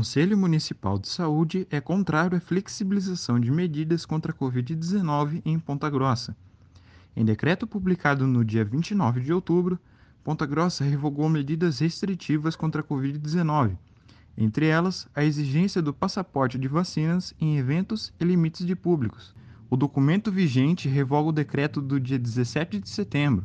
Conselho Municipal de Saúde é contrário à flexibilização de medidas contra a Covid-19 em Ponta Grossa. Em decreto publicado no dia 29 de outubro, Ponta Grossa revogou medidas restritivas contra a Covid-19, entre elas a exigência do passaporte de vacinas em eventos e limites de públicos. O documento vigente revoga o decreto do dia 17 de setembro,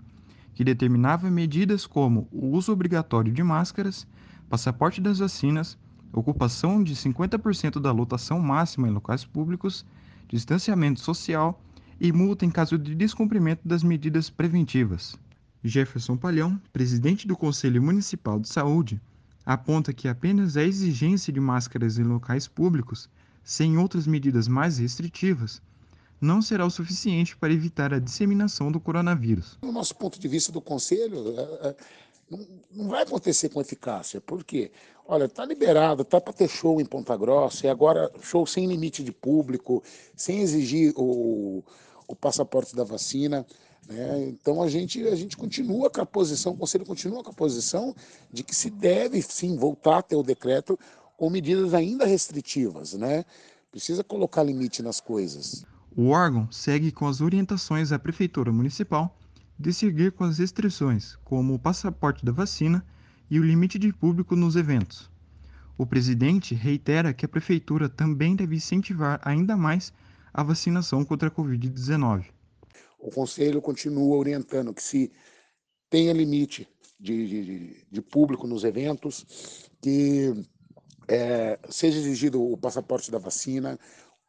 que determinava medidas como o uso obrigatório de máscaras, passaporte das vacinas, ocupação de 50% da lotação máxima em locais públicos, distanciamento social e multa em caso de descumprimento das medidas preventivas. Jefferson Palhão, presidente do Conselho Municipal de Saúde, aponta que apenas a exigência de máscaras em locais públicos, sem outras medidas mais restritivas, não será o suficiente para evitar a disseminação do coronavírus. Do nosso ponto de vista do Conselho, não vai acontecer com eficácia. Por quê? Olha, está liberado, está para ter show em Ponta Grossa, e agora show sem limite de público, sem exigir o, o passaporte da vacina. Né? Então a gente, a gente continua com a posição, o Conselho continua com a posição de que se deve sim voltar a ter o decreto com medidas ainda restritivas. Né? Precisa colocar limite nas coisas. O órgão segue com as orientações da Prefeitura Municipal de seguir com as restrições, como o passaporte da vacina e o limite de público nos eventos. O presidente reitera que a Prefeitura também deve incentivar ainda mais a vacinação contra a Covid-19. O Conselho continua orientando que se tenha limite de, de, de público nos eventos, que é, seja exigido o passaporte da vacina,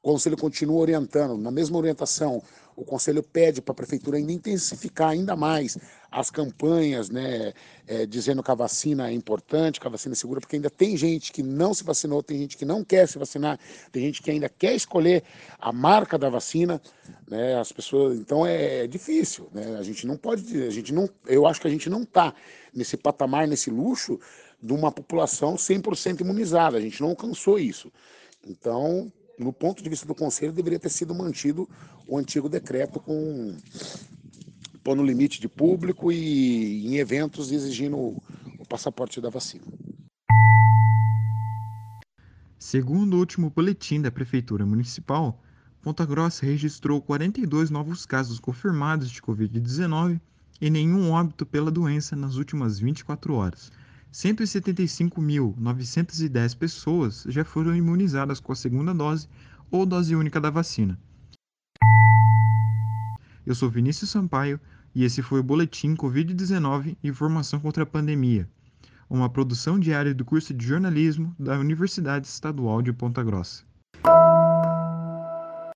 o Conselho continua orientando, na mesma orientação, o Conselho pede para a Prefeitura ainda intensificar ainda mais as campanhas, né, é, dizendo que a vacina é importante, que a vacina é segura, porque ainda tem gente que não se vacinou, tem gente que não quer se vacinar, tem gente que ainda quer escolher a marca da vacina, né, as pessoas, então é, difícil, né, a gente não pode, a gente não, eu acho que a gente não está nesse patamar, nesse luxo de uma população 100% imunizada, a gente não alcançou isso. Então, no ponto de vista do Conselho, deveria ter sido mantido o antigo decreto com pondo limite de público e em eventos exigindo o, passaporte da vacina. Segundo o último boletim da Prefeitura Municipal, Ponta Grossa registrou 42 novos casos confirmados de Covid-19 e nenhum óbito pela doença nas últimas 24 horas. 175.910 pessoas já foram imunizadas com a segunda dose ou dose única da vacina. Eu sou Vinícius Sampaio e esse foi o Boletim Covid-19 Informação contra a Pandemia, uma produção diária do curso de jornalismo da Universidade Estadual de Ponta Grossa.